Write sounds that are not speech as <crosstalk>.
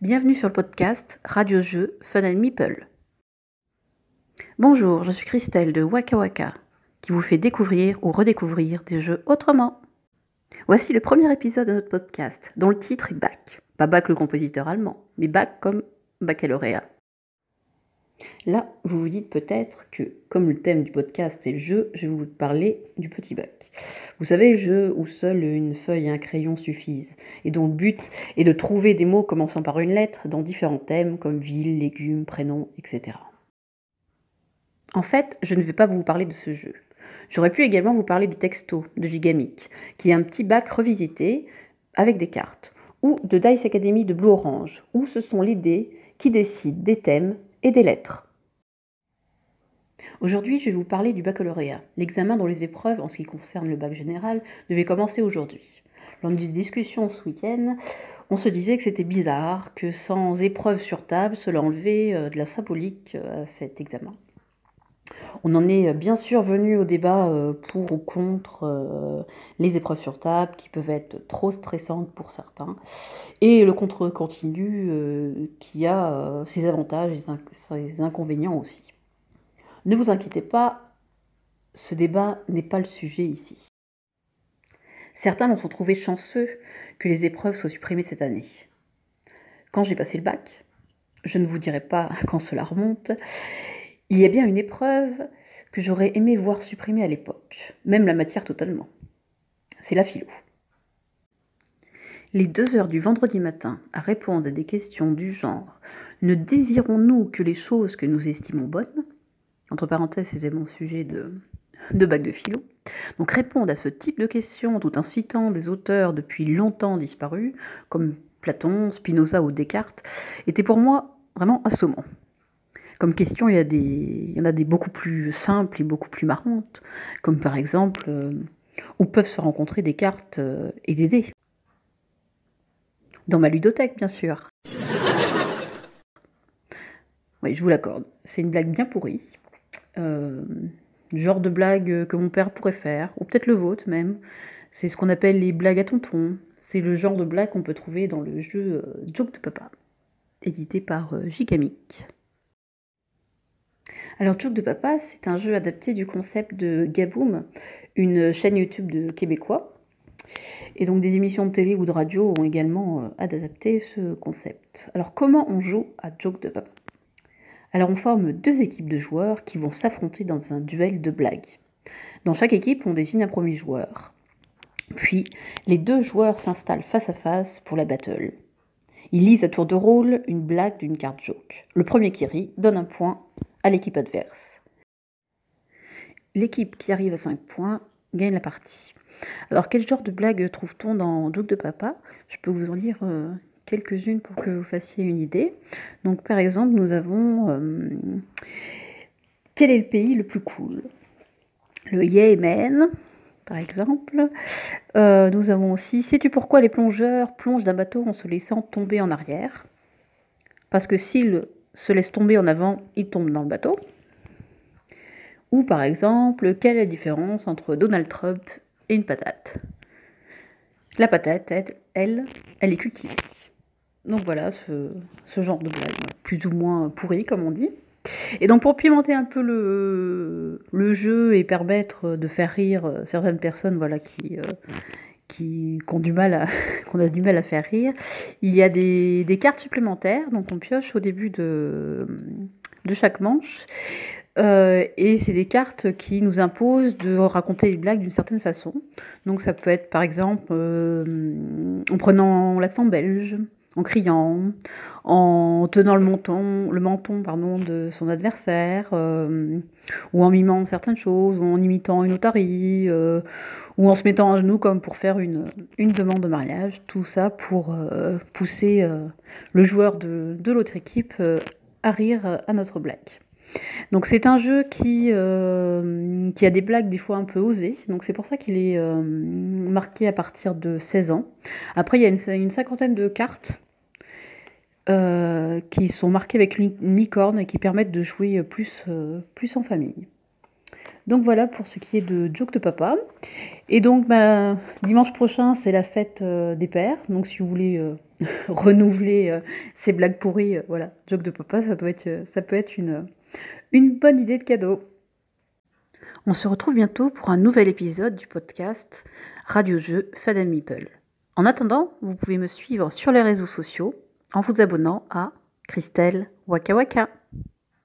Bienvenue sur le podcast Radio Jeux Fun and Meeple. Bonjour, je suis Christelle de Waka Waka, qui vous fait découvrir ou redécouvrir des jeux autrement. Voici le premier épisode de notre podcast, dont le titre est Bach. Pas Bach le compositeur allemand, mais Bach comme baccalauréat. Là, vous vous dites peut-être que, comme le thème du podcast est le jeu, je vais vous parler du petit bac. Vous savez, jeu où seule une feuille et un crayon suffisent, et dont le but est de trouver des mots commençant par une lettre dans différents thèmes comme ville, légumes, prénoms, etc. En fait, je ne vais pas vous parler de ce jeu. J'aurais pu également vous parler du texto de Gigamic, qui est un petit bac revisité avec des cartes, ou de Dice Academy de Blue Orange, où ce sont les dés qui décident des thèmes et des lettres. Aujourd'hui, je vais vous parler du baccalauréat, l'examen dont les épreuves en ce qui concerne le bac général devaient commencer aujourd'hui. Lors d'une discussion ce week-end, on se disait que c'était bizarre que sans épreuve sur table, cela enlevait euh, de la symbolique euh, à cet examen. On en est bien sûr venu au débat euh, pour ou contre euh, les épreuves sur table qui peuvent être trop stressantes pour certains et le contre continu euh, qui a ses avantages et ses inconvénients aussi. Ne vous inquiétez pas, ce débat n'est pas le sujet ici. Certains l'ont trouvé chanceux que les épreuves soient supprimées cette année. Quand j'ai passé le bac, je ne vous dirai pas <laughs> quand cela remonte, il y a bien une épreuve que j'aurais aimé voir supprimée à l'époque, même la matière totalement. C'est la philo. Les deux heures du vendredi matin à répondre à des questions du genre Ne désirons-nous que les choses que nous estimons bonnes? Entre parenthèses, c'est mon sujet de, de bac de philo. Donc répondre à ce type de questions tout en citant des auteurs depuis longtemps disparus, comme Platon, Spinoza ou Descartes, était pour moi vraiment assommant. Comme question, il y, en a des beaucoup plus simples et beaucoup plus marrantes, comme par exemple euh, où peuvent se rencontrer des cartes euh, et des dés. Dans ma ludothèque, bien sûr. <laughs> Oui, je vous l'accorde. C'est une blague bien pourrie. Euh, genre de blague que mon père pourrait faire, ou peut-être le vôtre même. C'est ce qu'on appelle les blagues à tonton. C'est le genre de blague qu'on peut trouver dans le jeu Joke de Papa, édité par Gigamic. Alors, Joke de Papa, c'est un jeu adapté du concept de Gaboom, une chaîne YouTube de Québécois. Et donc, des émissions de télé ou de radio ont également euh, adapté ce concept. Alors, comment on joue à Joke de Papa? Alors, on forme deux équipes de joueurs qui vont s'affronter dans un duel de blagues. Dans chaque équipe, on désigne un premier joueur. Puis, les deux joueurs s'installent face à face pour la battle. Ils lisent à tour de rôle une blague d'une carte joke. Le premier qui rit donne un point à l'équipe adverse. L'équipe qui arrive à 5 points gagne la partie. Alors, quel genre de blague trouve-t-on dans Joke de Papa? Je peux vous en lire euh, quelques-unes pour que vous fassiez une idée. Donc, par exemple, nous avons euh, Quel est le pays le plus cool? Le Yémen, par exemple. Euh, nous avons aussi Sais-tu pourquoi les plongeurs plongent d'un bateau en se laissant tomber en arrière? Parce que s'ils se laisse tomber en avant, il tombe dans le bateau. Ou par exemple, quelle est la différence entre Donald Trump et une patate? La patate, elle, elle, est cultivée. Donc voilà ce, genre de blague, plus ou moins pourri comme on dit. Et donc pour pimenter un peu le, le jeu et permettre de faire rire certaines personnes voilà, qui, euh, <laughs> qu'on a du mal à faire rire. Il y a des, cartes supplémentaires, donc on pioche au début de, de chaque manche. Euh, et c'est des cartes qui nous imposent de raconter les blagues d'une certaine façon. Donc ça peut être par exemple euh, en prenant l'accent belge, en criant, en tenant le menton, le menton pardon, de son adversaire, euh, ou en mimant certaines choses, ou en imitant une otarie, euh, ou en se mettant à genoux comme pour faire une, une demande de mariage. Tout ça pour euh, pousser le joueur de, de l'autre équipe à rire à notre blague. Donc c'est un jeu qui, qui a des blagues des fois un peu osées, donc c'est pour ça qu'il est marqué à partir de 16 ans. Après il y a une, une cinquantaine de cartes euh, qui sont marquées avec une licorne et qui permettent de jouer plus, euh, plus en famille. Donc voilà pour ce qui est de Joke de Papa. Et donc bah, dimanche prochain, c'est la fête euh, des pères. Donc si vous voulez <laughs> renouveler ces blagues pourries, voilà, Joke de Papa, ça, doit être, ça peut être une, une bonne idée de cadeau. On se retrouve bientôt pour un nouvel épisode du podcast Radio Jeu Fadam Meeple. En attendant, vous pouvez me suivre sur les réseaux sociaux en vous abonnant à Christelle Waka Waka.